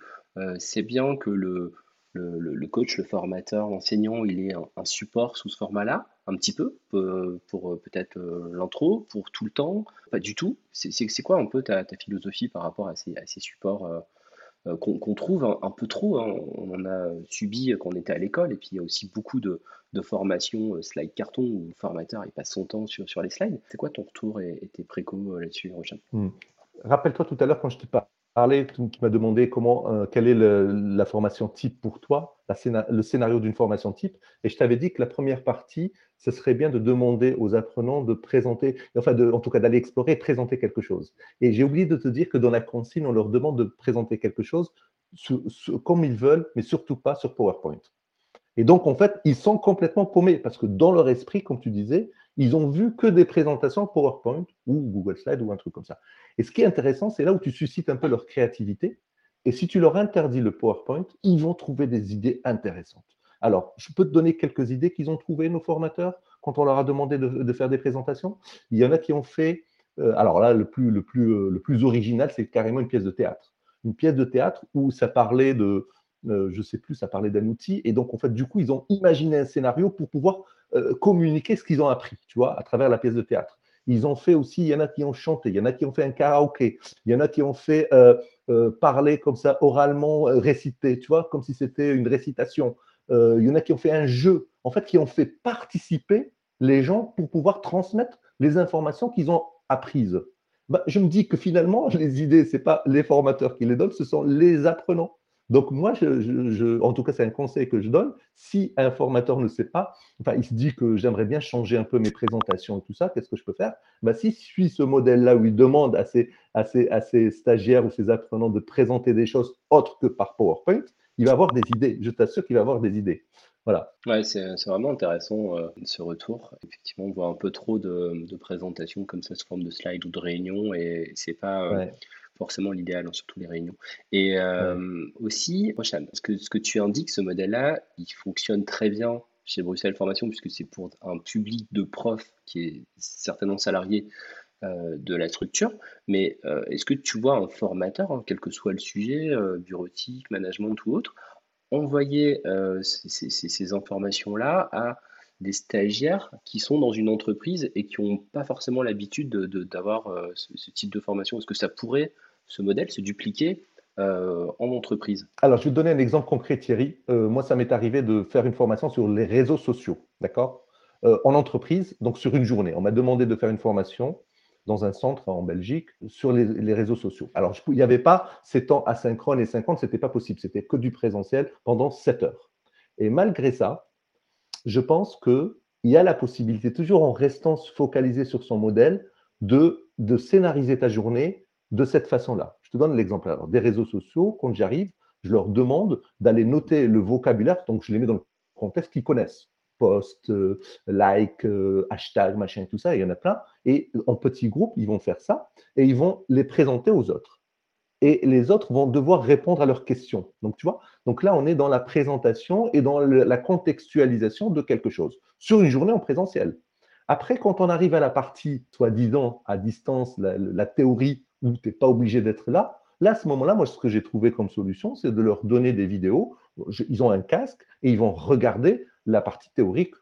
c'est bien que le, le, coach, le formateur, l'enseignant, il ait un, support sous ce format-là, un petit peu, pour, peut-être l'intro, pour tout le temps Pas du tout. C'est quoi un peu ta, ta, philosophie par rapport à ces, supports euh, qu'on trouve un, peu trop. Hein? On en a subi quand on était à l'école, et puis il y a aussi beaucoup de, formations euh, slide carton où le formateur il passe son temps sur, les slides. C'est quoi ton retour et, tes précos euh, là-dessus, Rochelle hmm. Rappelle-toi tout à l'heure quand je t'ai parlé, tu m'as demandé comment, quelle est la formation type pour toi, le scénario d'une formation type, et je t'avais dit que la première partie, ce serait bien de demander aux apprenants de présenter, enfin, de, en tout cas d'aller explorer, présenter quelque chose. Et j'ai oublié de te dire que dans la consigne, on leur demande de présenter quelque chose comme ils veulent, mais surtout pas sur PowerPoint. Et donc, en fait, ils sont complètement paumés parce que dans leur esprit, comme tu disais, ils ont vu que des présentations PowerPoint ou Google Slide ou un truc comme ça. Et ce qui est intéressant, c'est là où tu suscites un peu leur créativité. Et si tu leur interdis le PowerPoint, ils vont trouver des idées intéressantes. Alors, je peux te donner quelques idées qu'ils ont trouvées, nos formateurs, quand on leur a demandé de, faire des présentations? Il y en a qui ont fait, euh, alors là, le plus, le plus, euh, le plus original, c'est carrément une pièce de théâtre. Une pièce de théâtre où ça parlait de, euh, je ne sais plus, ça parlait d'un outil. Et donc, en fait, du coup, ils ont imaginé un scénario pour pouvoir communiquer ce qu'ils ont appris, tu vois, à travers la pièce de théâtre. Ils ont fait aussi, il y en a qui ont chanté, il y en a qui ont fait un karaoké, il y en a qui ont fait parler comme ça oralement, réciter, tu vois, comme si c'était une récitation. Euh, il y en a qui ont fait un jeu, en fait, qui ont fait participer les gens pour pouvoir transmettre les informations qu'ils ont apprises. Bah, je me dis que finalement, *laughs* les idées, ce n'est pas les formateurs qui les donnent, ce sont les apprenants. Donc moi, je, en tout cas, c'est un conseil que je donne. Si un formateur ne sait pas, enfin, il se dit que j'aimerais bien changer un peu mes présentations et tout ça, qu'est-ce que je peux faire? Bah, Si je suis ce modèle-là où il demande à ses, à, à ses, stagiaires ou ses apprenants de présenter des choses autres que par PowerPoint, il va avoir des idées. Je t'assure qu'il va avoir des idées. Voilà. Ouais, c'est vraiment intéressant euh, ce retour. Effectivement, on voit un peu trop de, de, présentations comme ça sous forme de slide ou de réunion et c'est pas euh, forcément l'idéal, hein, surtout les réunions. Et euh, aussi, Rochane, ce que, ce que tu indiques, ce modèle-là, il fonctionne très bien chez Bruxelles Formation puisque c'est pour un public de profs qui est certainement salarié euh, de la structure, mais euh, est-ce que tu vois un formateur, hein, quel que soit le sujet, bureautique, management ou autre, envoyer ces, informations-là à des stagiaires qui sont dans une entreprise et qui n'ont pas forcément l'habitude d'avoir ce, type de formation Est-ce que ça pourrait, ce modèle, se dupliquer en entreprise? Alors, je vais te donner un exemple concret, Thierry. moi, ça m'est arrivé de faire une formation sur les réseaux sociaux, d'accord? En entreprise, donc sur une journée. On m'a demandé de faire une formation dans un centre en Belgique sur les, réseaux sociaux. Alors, il n'y avait pas ces temps asynchrones et synchrones, ce n'était pas possible. C'était que du présentiel pendant 7 heures. Et malgré ça, je pense que il y a la possibilité, toujours en restant focalisé sur son modèle, de, de scénariser ta journée de cette façon-là. Je te donne l'exemple. des réseaux sociaux, quand j'arrive, je leur demande d'aller noter le vocabulaire, donc je les mets dans le contexte qu'ils connaissent. Post, euh, like, euh, hashtag, machin, tout ça, il y en a plein. Et en petits groupes, ils vont faire ça et ils vont les présenter aux autres. Et les autres vont devoir répondre à leurs questions. Donc, tu vois, donc là, on est dans la présentation et dans la contextualisation de quelque chose sur une journée en présentiel. Après, quand on arrive à la partie, soi-disant, à distance, la théorie où tu n'es pas obligé d'être là, Là, à ce moment-là, moi, ce que j'ai trouvé comme solution, c'est de leur donner des vidéos. Ils ont un casque et ils vont regarder la partie théorique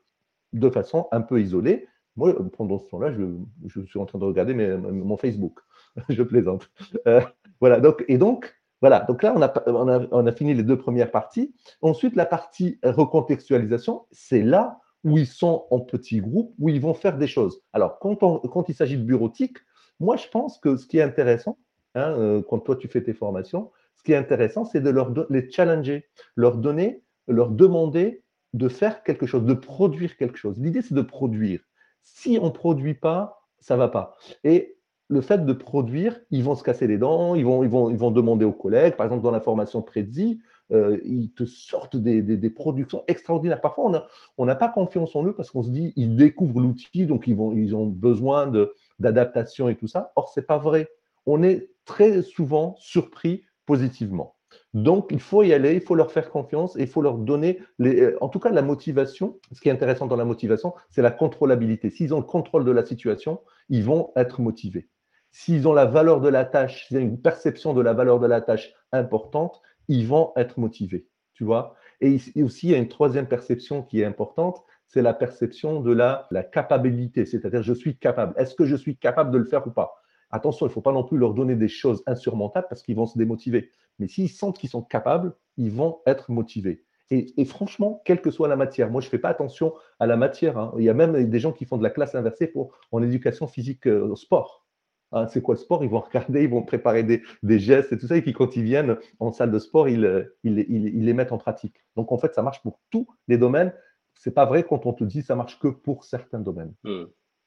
de façon un peu isolée. Moi, pendant ce temps-là, je, suis en train de regarder mon Facebook. *laughs* je plaisante. Euh, voilà. Donc, et donc, voilà. Donc là, on a, fini les deux premières parties. Ensuite, la partie recontextualisation, c'est là où ils sont en petits groupes, où ils vont faire des choses. Alors, quand, il s'agit de bureautique, moi, je pense que ce qui est intéressant, Hein, euh, quand toi tu fais tes formations, ce qui est intéressant, c'est de les challenger, leur donner, leur demander de faire quelque chose, de produire quelque chose. L'idée, c'est de produire. Si on ne produit pas, ça ne va pas. Et le fait de produire, ils vont se casser les dents, ils vont, ils vont, ils vont demander aux collègues, par exemple dans la formation Prezi, euh, ils te sortent des, des, productions extraordinaires. Parfois, on n'a pas confiance en eux parce qu'on se dit, ils découvrent l'outil, donc ils, vont, ils ont besoin d'adaptation et tout ça. Or, ce n'est pas vrai. On est très souvent surpris positivement. Donc, il faut y aller, il faut leur faire confiance il faut leur donner, euh, en tout cas, la motivation. Ce qui est intéressant dans la motivation, c'est la contrôlabilité. S'ils ont le contrôle de la situation, ils vont être motivés. S'ils ont la valeur de la tâche, s'ils ont une perception de la valeur de la tâche importante, ils vont être motivés. Tu vois Et aussi, il y a une troisième perception qui est importante, c'est la perception de la, la capacité, c'est-à-dire je suis capable. Est-ce que je suis capable de le faire ou pas? Attention, il ne faut pas non plus leur donner des choses insurmontables parce qu'ils vont se démotiver. Mais s'ils sentent qu'ils sont capables, ils vont être motivés. Et, franchement, quelle que soit la matière, moi je ne fais pas attention à la matière. Hein. Il y a même des gens qui font de la classe inversée pour, en éducation physique euh, sport. Hein, c'est quoi le sport? Ils vont *laughs* regarder, ils vont préparer des, gestes et tout ça. Et puis quand ils viennent en salle de sport, ils, ils, les mettent en pratique. Donc en fait, ça marche pour tous les domaines. Ce n'est pas vrai quand on te dit ça marche que pour certains domaines. Mmh.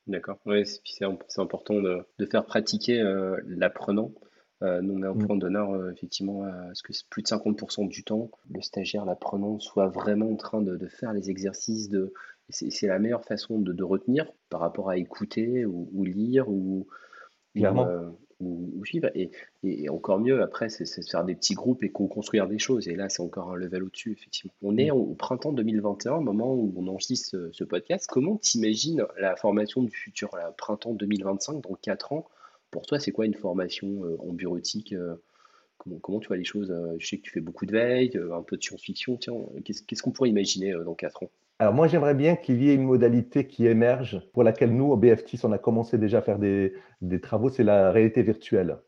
D'accord. Oui, c'est important de, faire pratiquer euh, l'apprenant. Euh, nous, met un mmh. point d'honneur euh, effectivement à ce que plus de 50% du temps, le stagiaire, l'apprenant, soit vraiment en train de, faire les exercices. De... C'est la meilleure façon de, retenir par rapport à écouter ou, lire ou, Clairement ou, suivre. Et, et, encore mieux, après, c'est de faire des petits groupes et co-construire des choses. Et là, c'est encore un level au-dessus, effectivement. On est mm. au printemps 2021, au moment où on enregistre ce, podcast. Comment t'imagines la formation du futur, printemps 2025, dans 4 ans Pour toi, c'est quoi une formation euh, en bureautique euh, comment, tu vois les choses euh, Je sais que tu fais beaucoup de veille, un peu de science-fiction. Tiens, qu'est-ce qu'on pourrait imaginer dans 4 ans? Alors moi, j'aimerais bien qu'il y ait une modalité qui émerge, pour laquelle nous, au BFTIS, on a commencé déjà à faire des, travaux, c'est la réalité virtuelle.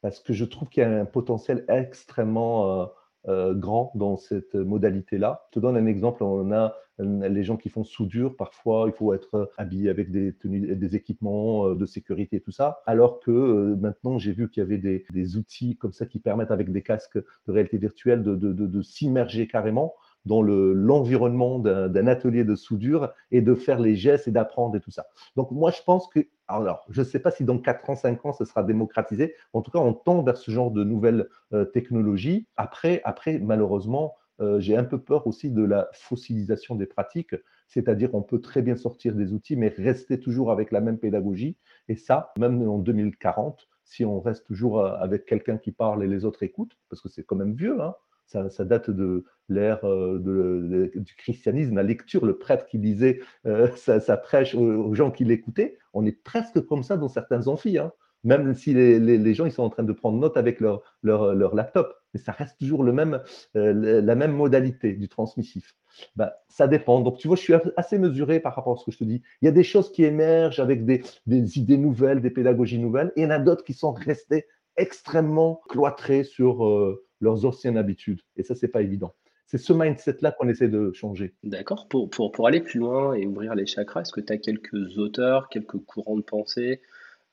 Parce que je trouve qu'il y a un potentiel extrêmement euh, euh, grand dans cette modalité-là. Je te donne un exemple, on a les gens qui font soudure, parfois il faut être habillé avec des, tenues, des équipements euh, de sécurité et tout ça, alors que maintenant j'ai vu qu'il y avait des, outils comme ça qui permettent avec des casques de réalité virtuelle de s'immerger carrément dans l'environnement d'un atelier de soudure et de faire les gestes et d'apprendre et tout ça. Donc moi, je pense que, alors, je ne sais pas si dans 4 ans, 5 ans, ce sera démocratisé. En tout cas, on tend vers ce genre de nouvelles euh, technologies. Après, après malheureusement, euh, j'ai un peu peur aussi de la fossilisation des pratiques, c'est-à-dire on peut très bien sortir des outils, mais rester toujours avec la même pédagogie. Et ça, même en 2040, si on reste toujours euh, avec quelqu'un qui parle et les autres écoutent, parce que c'est quand même vieux, hein, ça, date de l'ère euh, du christianisme, la lecture, le prêtre qui lisait euh, *laughs* sa, prêche aux, gens qui l'écoutaient. On est presque comme ça dans certains amphis, hein. même si les, gens ils sont en train de prendre note avec leur, leur, laptop. Mais ça reste toujours le même, euh, la même modalité du transmissif. Bah, ça dépend. Donc, tu vois, je suis assez mesuré par rapport à ce que je te dis. Il y a des choses qui émergent avec des, des idées nouvelles, des pédagogies nouvelles, et il y en a d'autres qui sont restées extrêmement cloîtrées sur leurs anciennes habitudes. Et ça, c'est pas évident. C'est ce mindset-là qu'on essaie de changer. D'accord. Pour, pour, pour, aller plus loin et ouvrir les chakras, est-ce que tu as quelques auteurs, quelques courants de pensée,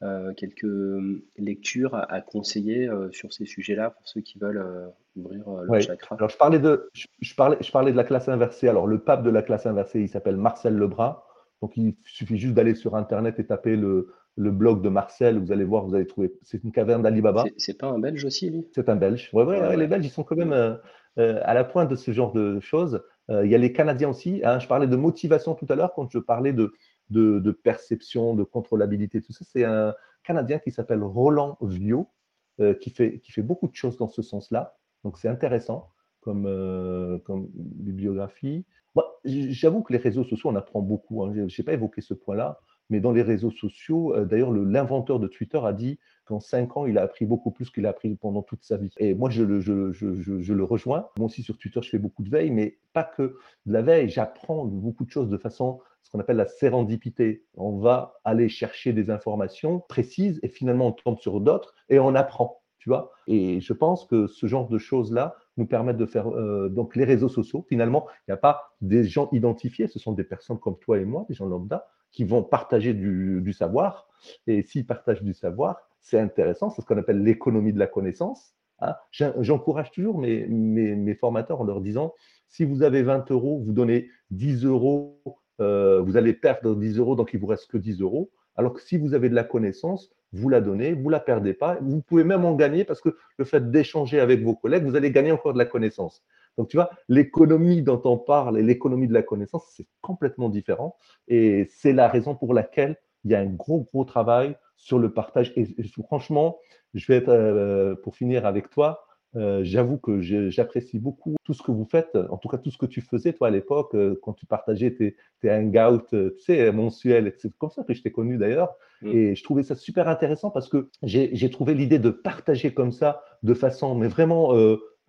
euh, quelques euh, lectures à, conseiller euh, sur ces sujets-là pour ceux qui veulent ouvrir le chakra? Alors, je parlais, de, je, parlais, je parlais de la classe inversée. Alors, le pape de la classe inversée, il s'appelle Marcel Lebrun. Donc, il suffit juste d'aller sur Internet et taper le, le blog de Marcel, vous allez voir, vous allez trouver. C'est une caverne d'Alibaba. C'est pas un Belge aussi, lui? C'est un Belge. Ouais, ouais, Les Belges, ils sont quand même euh, euh, à la pointe de ce genre de choses. Euh, il y a les Canadiens aussi. Hein. je parlais de motivation tout à l'heure quand je parlais de, de, perception, de contrôlabilité, tout ça. C'est un Canadien qui s'appelle Roland Viau, qui, fait, qui fait beaucoup de choses dans ce sens-là. Donc, c'est intéressant comme, comme bibliographie. J'avoue que les réseaux sociaux, on apprend beaucoup. Hein. Je n'ai pas évoqué ce point-là mais dans les réseaux sociaux, euh, d'ailleurs, l'inventeur de Twitter a dit qu'en cinq ans, il a appris beaucoup plus qu'il a appris pendant toute sa vie. Et moi, je, le rejoins. Moi aussi, sur Twitter, je fais beaucoup de veille, mais pas que de la veille. J'apprends beaucoup de choses de façon, ce qu'on appelle la sérendipité. On va aller chercher des informations précises et finalement, on tombe sur d'autres et on apprend. Tu vois et je pense que ce genre de choses-là nous permettent de faire euh, donc les réseaux sociaux. Finalement, il n'y a pas des gens identifiés, ce sont des personnes comme toi et moi, des gens lambda, qui vont partager du, savoir. Et s'ils partagent du savoir, c'est intéressant, c'est ce qu'on appelle l'économie de la connaissance. Hein. J'encourage toujours mes, formateurs en leur disant, si vous avez 20 euros, vous donnez 10 euros, euh, vous allez perdre 10 euros, donc il vous reste que 10 euros. Alors que si vous avez de la connaissance, vous la donnez, vous la perdez pas. Vous pouvez même en gagner parce que le fait d'échanger avec vos collègues, vous allez gagner encore de la connaissance. Donc, tu vois, l'économie dont on parle et l'économie de la connaissance, c'est complètement différent. Et c'est la raison pour laquelle il y a un gros, gros travail sur le partage. Et, franchement, je vais être, euh, pour finir avec toi, euh, j'avoue que j'apprécie beaucoup tout ce que vous faites, en tout cas tout ce que tu faisais, toi, à l'époque, euh, quand tu partageais tes, tes hangouts, tu sais, mensuels. C'est comme ça que je t'ai connu d'ailleurs. Mm. Et je trouvais ça super intéressant parce que j'ai trouvé l'idée de partager comme ça, de façon, mais vraiment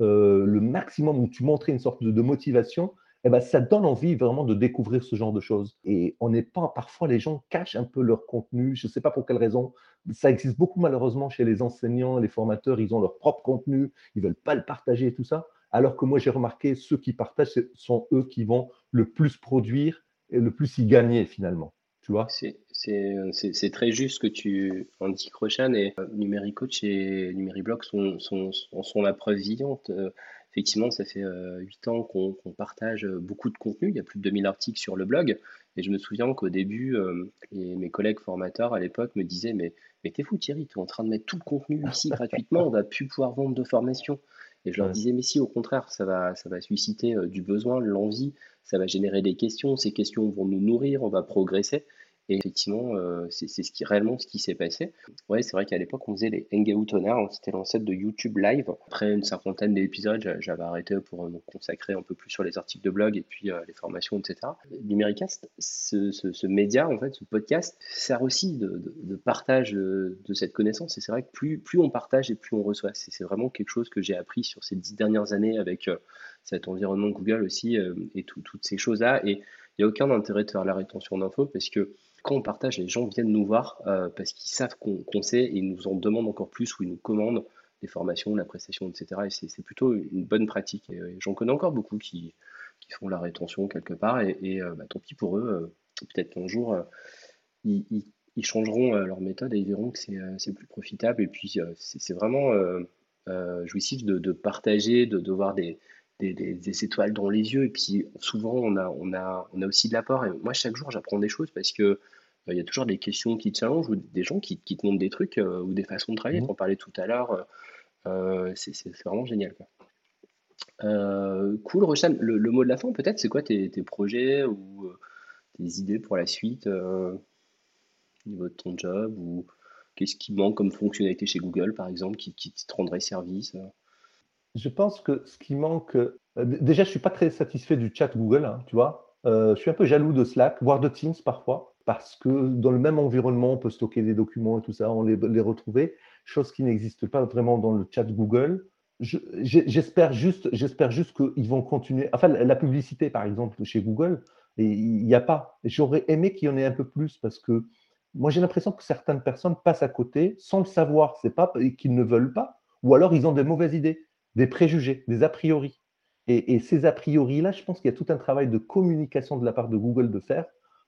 euh, le maximum où tu montrais une sorte de, motivation, eh ben, ça donne envie vraiment de découvrir ce genre de choses. Et on n'est pas, parfois les gens cachent un peu leur contenu, je ne sais pas pour quelle raison. Ça existe beaucoup malheureusement chez les enseignants, les formateurs, ils ont leur propre contenu, ils ne veulent pas le partager et tout ça. Alors que moi j'ai remarqué, ceux qui partagent sont eux qui vont le plus produire et le plus y gagner finalement. Tu vois? Très juste ce que tu en dis, Rochan, et euh, Numéricoach et Numériblog sont, sont, sont, la preuve vivante. Euh, effectivement, ça fait euh, huit ans qu'on partage beaucoup de contenu. Il y a plus de 2000 articles sur le blog. Et je me souviens qu'au début, mes collègues formateurs à l'époque me disaient Mais, mais t'es fou, Thierry, tu es en train de mettre tout le contenu ici *laughs* gratuitement, on va plus pouvoir vendre de formation. Et je leur disais, mais si, au contraire, ça va, ça va susciter du besoin, l'envie, ça va générer des questions, ces questions vont nous nourrir, on va progresser. Et effectivement, euh, c'est ce qui réellement ce qui s'est passé. Ouais, c'est vrai qu'à l'époque, on faisait les Hangout on c'était l'ancêtre de YouTube Live. Après une cinquantaine d'épisodes, j'avais arrêté pour me consacrer un peu plus sur les articles de blog et puis euh, les formations, etc. Numéricast, ce, ce, média, en fait, ce podcast, sert aussi de, de, partage de, cette connaissance. Et c'est vrai que plus, plus on partage et plus on reçoit. C'est vraiment quelque chose que j'ai appris sur ces dix dernières années avec euh, cet environnement Google aussi et toutes ces choses-là. Et il n'y a aucun intérêt de faire la rétention d'infos parce que quand on partage, les gens viennent nous voir euh, parce qu'ils savent qu'on sait et ils nous en demandent encore plus ou ils nous commandent des formations, la prestation, etc. Et c'est plutôt une bonne pratique. Euh, j'en connais encore beaucoup qui, font la rétention quelque part et, euh, bah, tant pis pour eux. Peut-être qu'un jour, ils, changeront leur méthode et ils verront que c'est plus profitable. Et puis, c'est vraiment jouissif de, partager, de voir des, des, des, étoiles dans les yeux. Et puis souvent, on a, on a, on a aussi de l'apport. Et moi, chaque jour, j'apprends des choses parce que il y a toujours des questions qui te challengent ou des gens qui, qui te montrent des trucs euh, ou des façons de travailler. Mmh. On parlait tout à l'heure. Euh, euh, c'est vraiment génial. cool, Rochan. Le, mot de la fin, peut-être, c'est quoi tes, tes, projets ou tes idées pour la suite au niveau de ton job ou qu'est-ce qui manque comme fonctionnalité chez Google, par exemple, qui, qui te rendrait service Je pense que ce qui manque, déjà, je suis pas très satisfait du chat Google, hein, tu vois. je suis un peu jaloux de Slack, voire de Teams parfois parce que dans le même environnement, on peut stocker des documents et tout ça, on les, les retrouver, chose qui n'existe pas vraiment dans le chat Google. J'espère juste, j'espère juste qu'ils vont continuer. Enfin, la publicité, par exemple, chez Google, il n'y a pas. J'aurais aimé qu'il y en ait un peu plus parce que moi, j'ai l'impression que certaines personnes passent à côté sans le savoir. C'est pas qu'ils ne veulent pas, ou alors ils ont des mauvaises idées, des préjugés, des a priori. Et, ces a priori-là, je pense qu'il y a tout un travail de communication de la part de Google de faire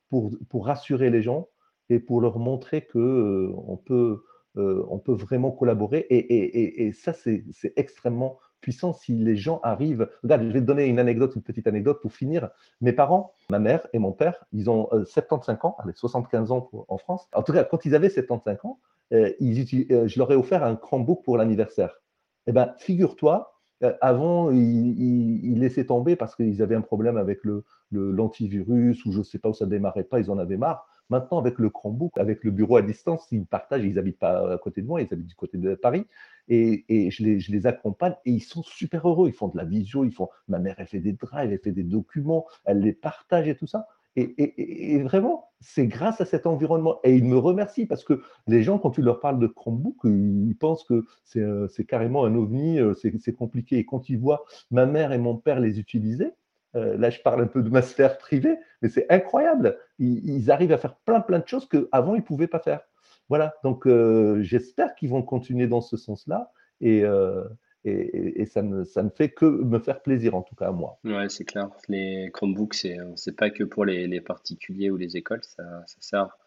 pour, pour rassurer les gens et pour leur montrer qu'on euh, peut, euh, on peut vraiment collaborer. Et, ça, c'est extrêmement puissant si les gens arrivent. Regarde, je vais te donner une anecdote, une petite anecdote pour finir. Mes parents, ma mère et mon père, ils ont 75 ans, avec 75 ans en France. En tout cas, quand ils avaient 75 ans, je leur ai offert un Chromebook pour l'anniversaire. Eh bien, figure-toi, avant, ils, laissaient tomber parce qu'ils avaient un problème avec l'antivirus ou je ne sais pas où ça démarrait pas, ils en avaient marre. Maintenant, avec le Chromebook, avec le bureau à distance, ils partagent, ils n'habitent pas à côté de moi, ils habitent du côté de Paris, et, je, les, je, les, accompagne et ils sont super heureux. Ils font de la visio, ils font. Ma mère, elle fait des drives, elle fait des documents, elle les partage et tout ça. Et, vraiment, c'est grâce à cet environnement. Et ils me remercient parce que les gens, quand tu leur parles de Chromebook, ils pensent que c'est euh, carrément un ovni, euh, c'est compliqué. Et quand ils voient ma mère et mon père les utiliser, euh, là, je parle un peu de ma sphère privée, mais c'est incroyable. Ils, arrivent à faire plein, plein de choses qu'avant, ils ne pouvaient pas faire. Voilà, donc j'espère qu'ils vont continuer dans ce sens-là. Et, et, ça, ne, ça, ne, fait que me faire plaisir, en tout cas à moi. Ouais, c'est clair. Les Chromebooks, c'est, c'est pas que pour les, les, particuliers ou les écoles, ça, ça sert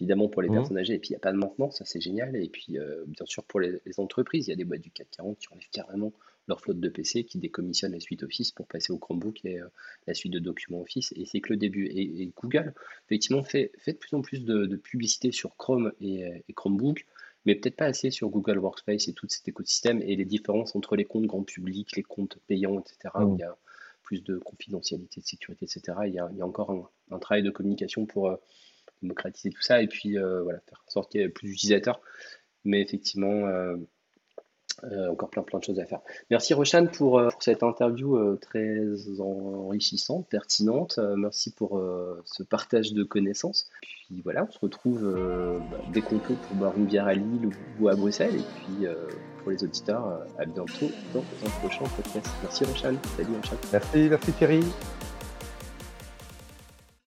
évidemment pour les mmh. personnes âgées. Et puis, il n'y a pas de maintenance, ça c'est génial. Et puis, euh, bien sûr, pour les, entreprises, il y a des boîtes du CAC 40 qui enlèvent carrément leur flotte de PC, qui décommissionnent la suite Office pour passer au Chromebook et euh, la suite de documents Office. Et c'est que le début. Et, Google, effectivement, fait, fait de plus en plus de, publicité sur Chrome et, et Chromebook mais peut-être pas assez sur Google Workspace et tout cet écosystème et les différences entre les comptes grand public, les comptes payants, etc., où mm. il y a plus de confidentialité, de sécurité, etc. Il y a, il y a encore un, travail de communication pour euh, démocratiser tout ça et puis euh, voilà, faire en sorte qu'il y ait plus d'utilisateurs. Mais effectivement, euh, encore plein, plein de choses à faire. Merci Roshan pour, euh, cette interview euh, très enrichissante, pertinente. merci pour ce partage de connaissances. Puis voilà, on se retrouve bah, dès qu'on peut pour boire une bière à Lille ou, à Bruxelles. Et puis pour les auditeurs, à bientôt dans un prochain podcast. Merci Roshan. Salut Roshan. Merci, merci Thierry.